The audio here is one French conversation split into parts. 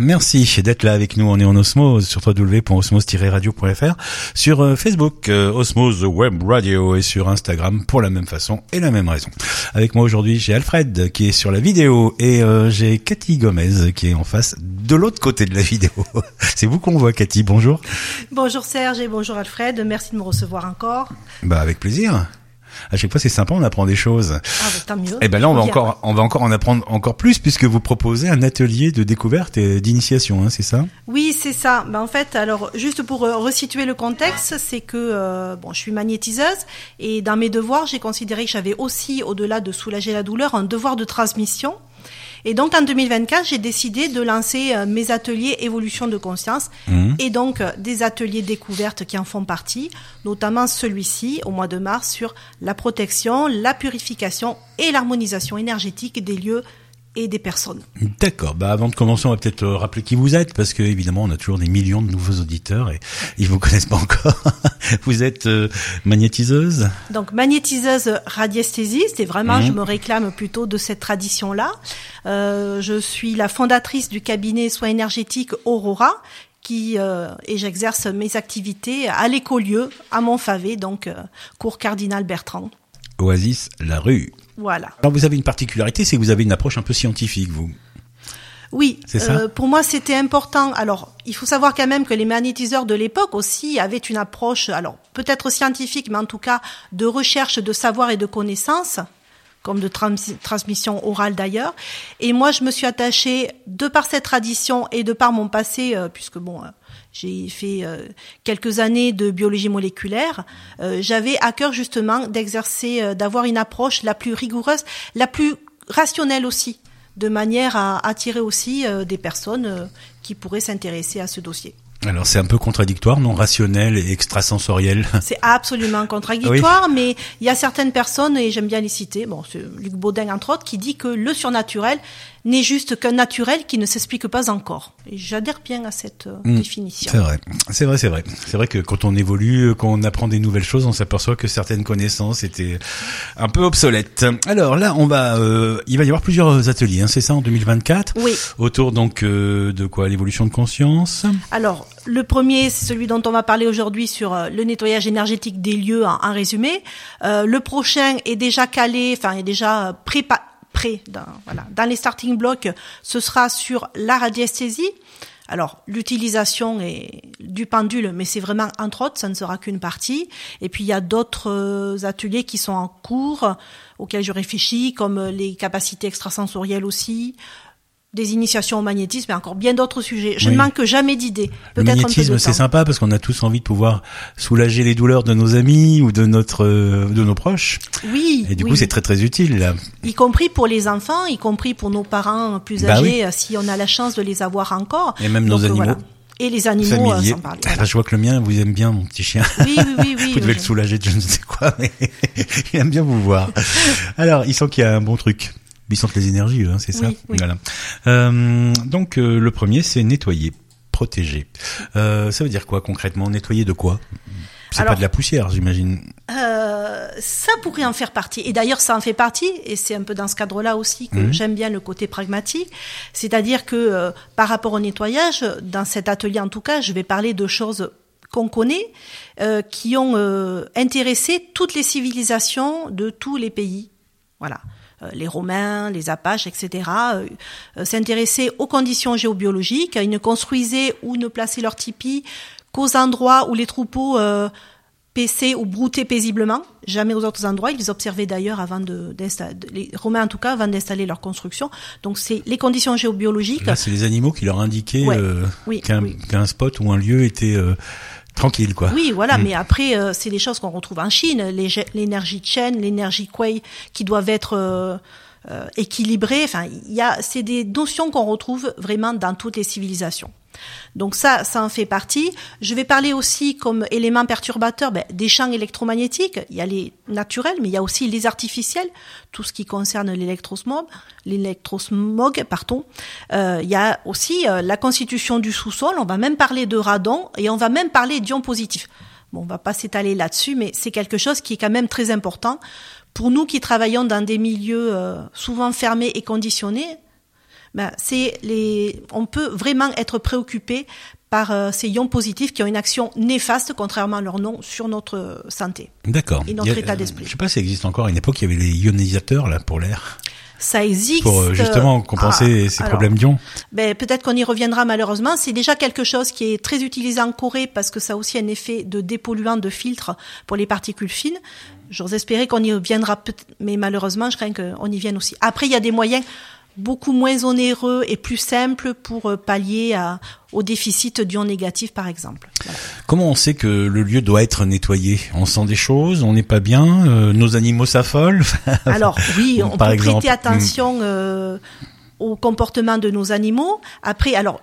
Merci d'être là avec nous. On est en Osmose sur www.osmose-radio.fr, sur euh, Facebook euh, Osmose Web Radio et sur Instagram pour la même façon et la même raison. Avec moi aujourd'hui, j'ai Alfred qui est sur la vidéo et euh, j'ai Cathy Gomez qui est en face de l'autre côté de la vidéo. C'est vous qu'on voit, Cathy. Bonjour. Bonjour Serge et bonjour Alfred. Merci de me recevoir encore. Bah avec plaisir à chaque fois c'est sympa, on apprend des choses. Ah, bah, tant mieux. Et eh ben là on va encore, on va encore en apprendre encore plus puisque vous proposez un atelier de découverte et d'initiation, hein, c'est ça? Oui, c'est ça. Ben, en fait, alors juste pour euh, resituer le contexte, c'est que euh, bon, je suis magnétiseuse et dans mes devoirs, j'ai considéré que j'avais aussi, au-delà de soulager la douleur, un devoir de transmission. Et donc en 2024, j'ai décidé de lancer euh, mes ateliers évolution de conscience mmh. et donc euh, des ateliers découvertes qui en font partie, notamment celui-ci au mois de mars sur la protection, la purification et l'harmonisation énergétique des lieux et des personnes. D'accord. Bah avant de commencer, on va peut-être euh, rappeler qui vous êtes parce que évidemment, on a toujours des millions de nouveaux auditeurs et ils vous connaissent pas encore. vous êtes euh, magnétiseuse? Donc magnétiseuse radiesthésiste et vraiment, je mmh. me réclame plutôt de cette tradition-là. Euh, je suis la fondatrice du cabinet soins énergétiques Aurora qui euh, et j'exerce mes activités à l'écolieu à Montfavet, donc cours Cardinal Bertrand. Oasis La Rue. Voilà. Alors vous avez une particularité, c'est que vous avez une approche un peu scientifique, vous. Oui, euh, pour moi c'était important. Alors, il faut savoir quand même que les magnétiseurs de l'époque aussi avaient une approche, alors peut-être scientifique, mais en tout cas de recherche de savoir et de connaissances, comme de transmission orale d'ailleurs. Et moi, je me suis attachée, de par cette tradition et de par mon passé, euh, puisque bon, euh, j'ai fait euh, quelques années de biologie moléculaire. J'avais à cœur justement d'exercer, d'avoir une approche la plus rigoureuse, la plus rationnelle aussi, de manière à attirer aussi des personnes qui pourraient s'intéresser à ce dossier. Alors c'est un peu contradictoire, non? Rationnel et extrasensoriel. C'est absolument contradictoire, mais il y a certaines personnes, et j'aime bien les citer, bon, c'est Luc Baudin entre autres, qui dit que le surnaturel n'est juste qu'un naturel qui ne s'explique pas encore. Et j'adhère bien à cette euh, mm. définition. C'est vrai, c'est vrai, c'est vrai. C'est vrai que quand on évolue, quand on apprend des nouvelles choses, on s'aperçoit que certaines connaissances étaient un peu obsolètes. Alors là, on va, euh, il va y avoir plusieurs ateliers, hein, c'est ça, en 2024 Oui. Autour donc euh, de quoi? L'évolution de conscience? Alors, le premier, c'est celui dont on va parler aujourd'hui sur le nettoyage énergétique des lieux en, résumé. le prochain est déjà calé, enfin est déjà préparé dans, voilà, dans les starting blocks, ce sera sur la radiesthésie. Alors, l'utilisation du pendule, mais c'est vraiment entre autres, ça ne sera qu'une partie. Et puis, il y a d'autres euh, ateliers qui sont en cours, auxquels je réfléchis, comme les capacités extrasensorielles aussi, des initiations au magnétisme et encore bien d'autres sujets. Je ne manque jamais d'idées. Le magnétisme, c'est sympa parce qu'on a tous envie de pouvoir soulager les douleurs de nos amis ou de notre euh, de nos proches. Oui. Et du coup, c'est très très utile là. Y compris pour les enfants, y compris pour nos parents plus bah âgés, euh, si on a la chance de les avoir encore. Et même nos animaux. Et les animaux, euh, sans parler. Ah, je vois que le mien vous aime bien, mon petit chien. Oui, oui, oui. oui vous devez le soulager de je ne sais quoi, mais il aime bien vous voir. Alors, il sent qu'il y a un bon truc. Ils sentent les énergies, hein, c'est ça. Voilà. Euh, donc euh, le premier, c'est nettoyer, protéger. Euh, ça veut dire quoi concrètement? Nettoyer de quoi? C'est pas de la poussière, j'imagine. Euh, ça pourrait en faire partie. Et d'ailleurs, ça en fait partie. Et c'est un peu dans ce cadre-là aussi que mhm. j'aime bien le côté pragmatique. C'est-à-dire que euh, par rapport au nettoyage, dans cet atelier en tout cas, je vais parler de choses qu'on connaît, euh, qui ont euh, intéressé toutes les civilisations de tous les pays. Voilà. Euh, les Romains, les Apaches, etc., euh, euh, s'intéressaient aux conditions géobiologiques. Ils ne construisaient ou ne plaçaient leur tipi qu'aux endroits où les troupeaux paissaient ou broutaient paisiblement, jamais aux autres endroits. Ils observaient d'ailleurs avant de, les Romains en tout cas, avant d'installer leur construction. Donc c'est les conditions géobiologiques. c'est les animaux qui leur indiquaient qu'un spot ou un lieu était tranquille quoi. Oui, voilà, mm. mais après euh, c'est des choses qu'on retrouve en Chine, l'énergie Chen, l'énergie Kuei qui doivent être euh, équilibrées. Enfin, il y a c'est des notions qu'on retrouve vraiment dans toutes les civilisations. Donc ça, ça en fait partie. Je vais parler aussi comme élément perturbateur ben, des champs électromagnétiques. Il y a les naturels, mais il y a aussi les artificiels, tout ce qui concerne l'électrosmog. L'électrosmog, pardon. Euh, il y a aussi euh, la constitution du sous-sol. On va même parler de radon et on va même parler d'ions positifs. Bon, on va pas s'étaler là-dessus, mais c'est quelque chose qui est quand même très important pour nous qui travaillons dans des milieux euh, souvent fermés et conditionnés ben, c'est les, on peut vraiment être préoccupé par euh, ces ions positifs qui ont une action néfaste, contrairement à leur nom, sur notre santé. D'accord. Et notre état d'esprit. Je sais pas si ça existe encore. À une époque, il y avait les ionisateurs là pour l'air. Ça existe. Pour euh, justement compenser Ah, ces alors, problèmes d'ions. Ben, peut-être qu'on y reviendra malheureusement. C'est déjà quelque chose qui est très utilisé en Corée parce que ça a aussi un effet de dépolluant, de filtre pour les particules fines. J'ose espérer qu'on y reviendra, mais malheureusement, je crains qu'on y vienne aussi. Après, il y a des moyens beaucoup moins onéreux et plus simples pour euh, pallier à, au déficit d'ions négatifs, par exemple. Voilà. Comment on sait que le lieu doit être nettoyé? On sent des choses, on n'est pas bien, euh, nos animaux s'affolent? Alors oui, on par peut exemple, prêter attention euh, au comportement de nos animaux. Après, alors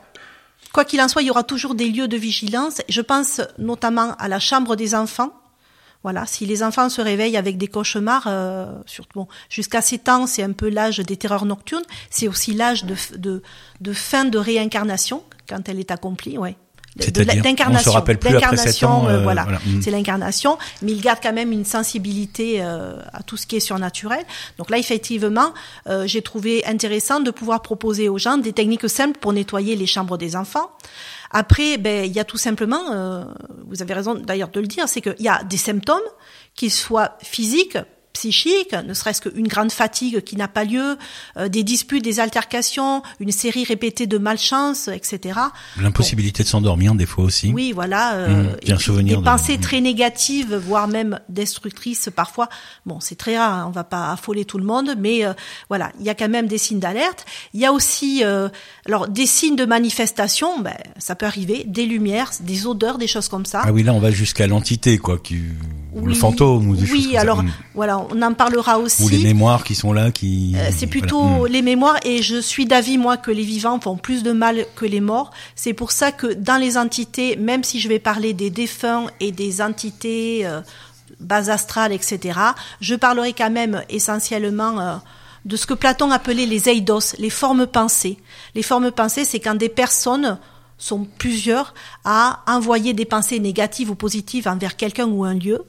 quoi qu'il en soit, il y aura toujours des lieux de vigilance. Je pense notamment à la chambre des enfants. Voilà, si les enfants se réveillent avec des cauchemars, euh, surtout jusqu'à 7 ans, c'est un peu l'âge des terreurs nocturnes. C'est aussi l'âge de, de fin de réincarnation quand elle est accomplie, ouais. D'incarnation. on se rappelle plus après sept D'incarnation, ans, euh, euh, voilà, voilà. Mm. c'est l'incarnation, mais il garde quand même une sensibilité euh, à tout ce qui est surnaturel. Donc là, effectivement, euh, j'ai trouvé intéressant de pouvoir proposer aux gens des techniques simples pour nettoyer les chambres des enfants. Après, ben, il y a tout simplement, euh, vous avez raison d'ailleurs de le dire, c'est qu'il y a des symptômes, qu'ils soient physiques, psychiques, ne serait-ce qu'une grande fatigue qui n'a pas lieu, euh, des disputes, des altercations, une série répétée de malchance, etc. L'impossibilité de s'endormir des fois aussi. Oui, voilà. euh, Mmh, et souvenir des de- pensées très négatives, voire même destructrices parfois. Bon, c'est très rare, hein, on va pas affoler tout le monde, mais euh, voilà, il y a quand même des signes d'alerte. Il y a aussi, euh, alors des signes de manifestation, ben, ça peut arriver, des lumières, des odeurs, des choses comme ça. Ah oui, là on va jusqu'à l'entité quoi, qui ou le Oui, fantôme ou des choses Oui, comme ça. alors Mm. voilà, on en parlera aussi. ou les mémoires qui sont là qui Euh, c'est plutôt Mm. les mémoires et je suis d'avis moi que les vivants font plus de mal que les morts. C'est pour ça que dans les entités, même si je vais parler des défunts et des entités euh, bas astrales, etc., je parlerai quand même essentiellement euh, de ce que Platon appelait les eidos, les formes pensées. Les formes pensées, c'est quand des personnes sont plusieurs à envoyer des pensées négatives ou positives envers quelqu'un ou un lieu.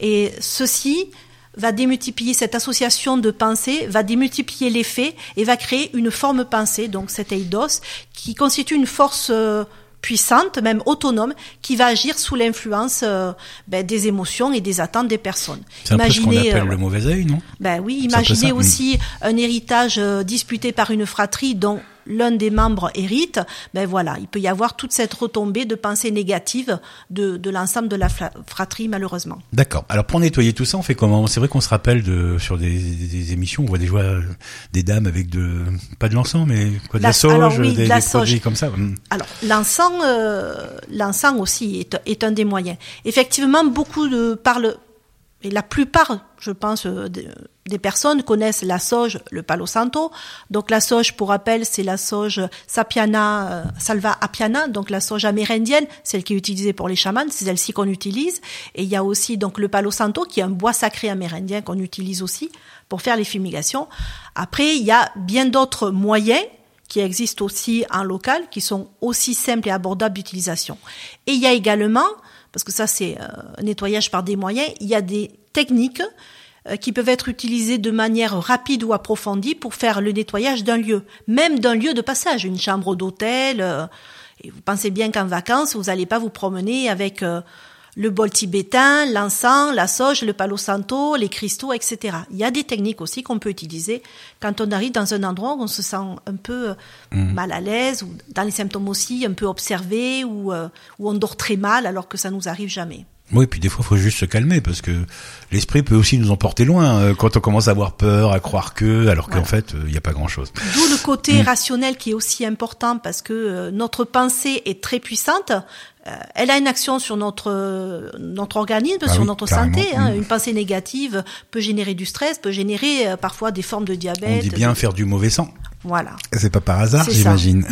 Et ceci va démultiplier cette association de pensées, va démultiplier les faits et va créer une forme pensée, donc cet eidos, qui constitue une force euh, puissante, même autonome, qui va agir sous l'influence euh, ben, des émotions et des attentes des personnes. C'est un peu ce qu'on Imaginez, appelle euh, le mauvais œil, non? ben oui, un imaginez aussi un héritage euh, disputé par une fratrie dont l'un des membres hérite. Ben voilà, il peut y avoir toute cette retombée de pensées négatives de, de l'ensemble de la fratrie, malheureusement. D'accord. Alors pour nettoyer tout ça, on fait comment? C'est vrai qu'on se rappelle de sur des, des émissions, on voit des euh, des dames avec de pas de l'encens, mais quoi de la, La- sauge, alors oui, de des, la des produits comme ça. Mm. Alors, l'encens, euh, l'encens aussi est, est un des moyens. Effectivement, beaucoup de parlent, et la plupart, je pense, euh, des, des personnes connaissent la sauge, le palo santo. Donc, la sauge, pour rappel, c'est la sauge Sapiana, euh, Salva apiana, donc la sauge amérindienne, celle qui est utilisée pour les chamans, c'est celle-ci qu'on utilise. Et il y a aussi donc le palo santo, qui est un bois sacré amérindien qu'on utilise aussi pour faire les fumigations. Après, il y a bien d'autres moyens qui existent aussi en local, qui sont aussi simples et abordables d'utilisation. Et il y a également, parce que ça c'est euh, un nettoyage par des moyens, il y a des techniques euh, qui peuvent être utilisées de manière rapide ou approfondie pour faire le nettoyage d'un lieu, même d'un lieu de passage, une chambre d'hôtel. euh, et vous pensez bien qu'en vacances, vous n'allez pas vous promener avec euh, le bol tibétain, l'encens, la sauge, le palo santo, les cristaux, etc. Il y a des techniques aussi qu'on peut utiliser quand on arrive dans un endroit où on se sent un peu euh, mal à l'aise, ou dans les symptômes aussi, un peu observé, ou euh, où on dort très mal alors que ça nous arrive jamais. Oui, puis des fois, il faut juste se calmer parce que l'esprit peut aussi nous emporter loin euh, quand on commence à avoir peur, à croire que, alors qu'en Voilà. fait, euh, il n'y a pas grand-chose. D'où le côté rationnel qui est aussi important parce que euh, notre pensée est très puissante. Elle a une action sur notre notre organisme, Ah sur oui, notre carrément. santé. Hein. Mm. Une pensée négative peut générer du stress, peut générer parfois des formes de On diabète. dit bien faire du mauvais sang. Voilà. C'est pas par hasard, j'imagine.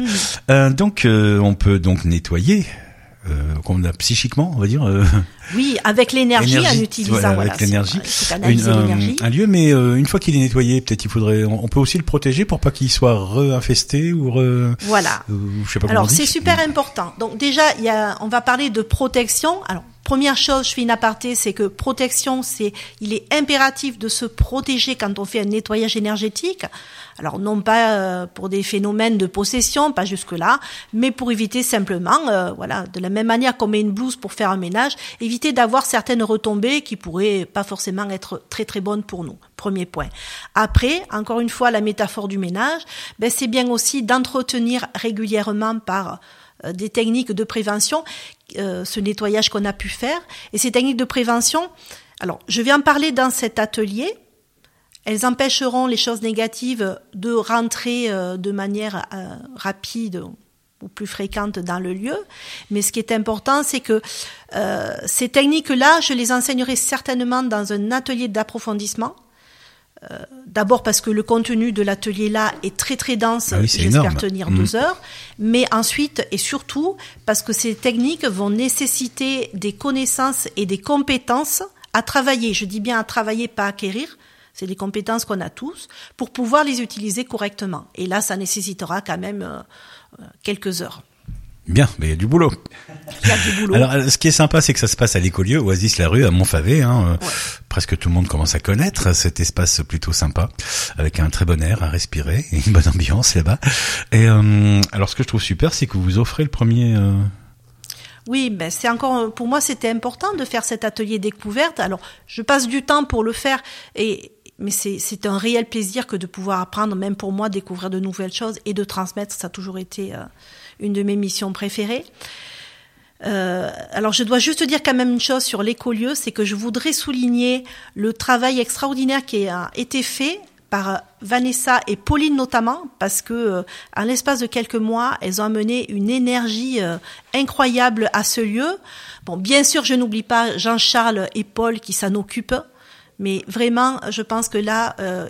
Euh, donc, on peut donc nettoyer. Euh, qu'on a psychiquement, on va dire, euh, Oui, avec l'énergie, en utilisant voilà, voilà, avec l'énergie, un, un lieu, mais euh, une fois qu'il est nettoyé, peut-être il faudrait, on, on peut aussi le protéger pour pas qu'il soit re-infesté ou re, Voilà. ou je sais pas Alors c'est super important. Donc déjà, il y a, on va parler de protection. Alors première chose, je fais une aparté, c'est que protection, c'est, il est impératif de se protéger quand on fait un nettoyage énergétique. Alors non pas euh, pour des phénomènes de possession, pas jusque là, mais pour éviter simplement, euh, voilà, de la même manière qu'on met une blouse pour faire un ménage, éviter d'avoir certaines retombées qui pourraient pas forcément être très très bonnes pour nous. Premier point. Après, encore une fois, la métaphore du ménage, ben c'est bien aussi d'entretenir régulièrement par des techniques de prévention, euh, ce nettoyage qu'on a pu faire. Et ces techniques de prévention, alors je vais en parler dans cet atelier. Elles empêcheront les choses négatives de rentrer euh, de manière rapide ou plus fréquente dans le lieu. Mais ce qui est important, c'est que ces techniques-là, je les enseignerai certainement dans un atelier d'approfondissement euh, d'abord parce que le contenu de l'atelier là est très très dense, ah j'espère tenir deux mm. heures, mais ensuite et surtout parce que ces techniques vont nécessiter des connaissances et des compétences à travailler. Je dis bien à travailler, pas à acquérir. C'est des compétences qu'on a tous pour pouvoir les utiliser correctement. Et là, ça nécessitera quand même euh, euh, quelques heures. Bien, mais il y a du boulot. Il y a du boulot. Alors, ce qui est sympa, c'est que ça se passe à l'écolieu, Oasis la rue, à Montfavet. Hein. Presque tout le monde commence à connaître cet espace plutôt sympa, avec un très bon air à respirer et une bonne ambiance là-bas. Et euh, alors, ce que je trouve super, c'est que vous offrez le premier. Euh... Oui, ben c'est encore pour moi c'était important de faire cet atelier découverte. Alors je passe du temps pour le faire et mais c'est un réel plaisir que de pouvoir apprendre, même pour moi, découvrir de nouvelles choses et de transmettre. Ça a toujours été euh, une de mes missions préférées. Euh, alors je dois juste dire quand même une chose sur l'écolieu, c'est que je voudrais souligner le travail extraordinaire qui a été fait par Vanessa et Pauline notamment, parce que euh, en l'espace de quelques mois, elles ont amené une énergie euh, incroyable à ce lieu. Bon, bien sûr, je n'oublie pas Jean-Charles et Paul qui s'en occupent, mais vraiment, je pense que là, euh,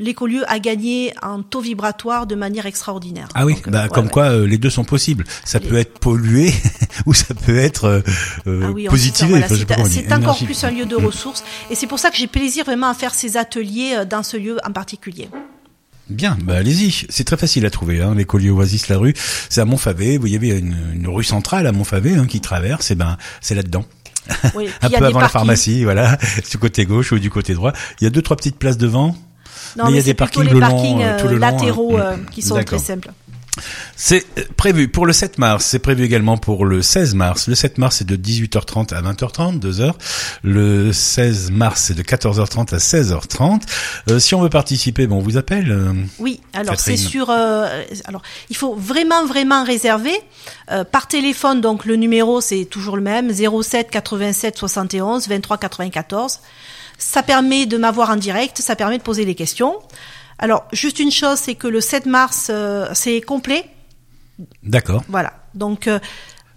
l'écolieu a gagné en taux vibratoire de manière extraordinaire. Ah oui, bah, comme quoi euh, les deux sont possibles. Ça peut être pollué ou ça peut être euh, euh ah oui, positivé. c'est encore plus un lieu de ressources et c'est pour ça que j'ai plaisir vraiment à faire ces ateliers dans ce lieu en particulier. Bien, bah allez-y. C'est très facile à trouver. Hein, l'écolier Oasis la rue, c'est à Montfavet. Vous voyez, il y a une, une rue centrale à Montfavet hein, qui traverse. Et ben, c'est là-dedans. un peu avant la pharmacie, voilà, du côté gauche ou du côté droit. Il y a deux trois petites places devant. Non, mais, il y a des parkings, les parkings euh, tout le latéraux euh, qui sont très simples. C'est prévu pour le 7 mars, c'est prévu également pour le 16 mars. Le 7 mars c'est de 18h30 à 20h30, 2 heures. Le 16 mars c'est de 14h30 à 16h30. Euh, si on veut participer, bon, on vous appelle. Euh, oui, alors c'est sur. Euh, alors il faut vraiment vraiment réserver par téléphone. Donc le numéro c'est toujours le même 07 87 71 23 94. Ça permet de m'avoir en direct, ça permet de poser des questions. Alors, juste une chose, c'est que le 7 mars, euh, c'est complet. D'accord. Voilà. Donc, euh,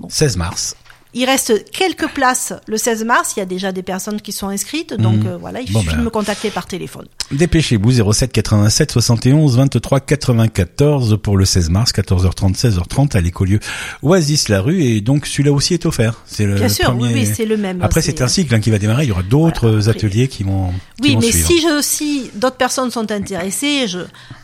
16 mars. Il reste quelques places le 16 mars. Il y a déjà des personnes qui sont inscrites. Donc mmh. euh, voilà, il suffit de ben. me contacter par téléphone. Dépêchez-vous 07 87 71 23 94 pour le 16 mars, 14h30, 16h30 à l'écolieu Oasis la rue. Et donc celui-là aussi est offert. C'est le Bien sûr, oui, c'est le même. Après c'est un cycle hein, qui va démarrer. Il y aura d'autres ateliers qui vont. Oui, mais si je, si d'autres personnes sont intéressées, je,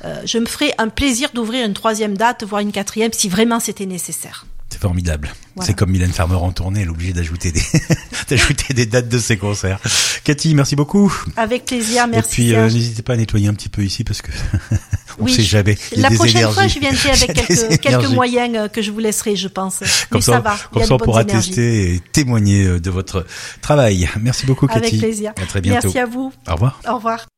euh, je me ferai un plaisir d'ouvrir une troisième date, voire une quatrième, si vraiment c'était nécessaire. C'est formidable. C'est comme Mylène Farmer en tournée, elle est obligée d'ajouter des, d'ajouter des dates de ses concerts. Cathy, merci beaucoup. Avec plaisir, merci. Et puis, euh, n'hésitez pas à nettoyer un petit peu ici parce que on oui, sait jamais. la prochaine fois, je viendrai avec quelques, quelques moyens euh, que je vous laisserai, je pense. Comme Mais ça, va. Comme ça, on pourra tester et témoigner euh, de votre travail. Merci beaucoup, Cathy. Avec plaisir. À très bientôt. Merci à vous. Au revoir. Au revoir.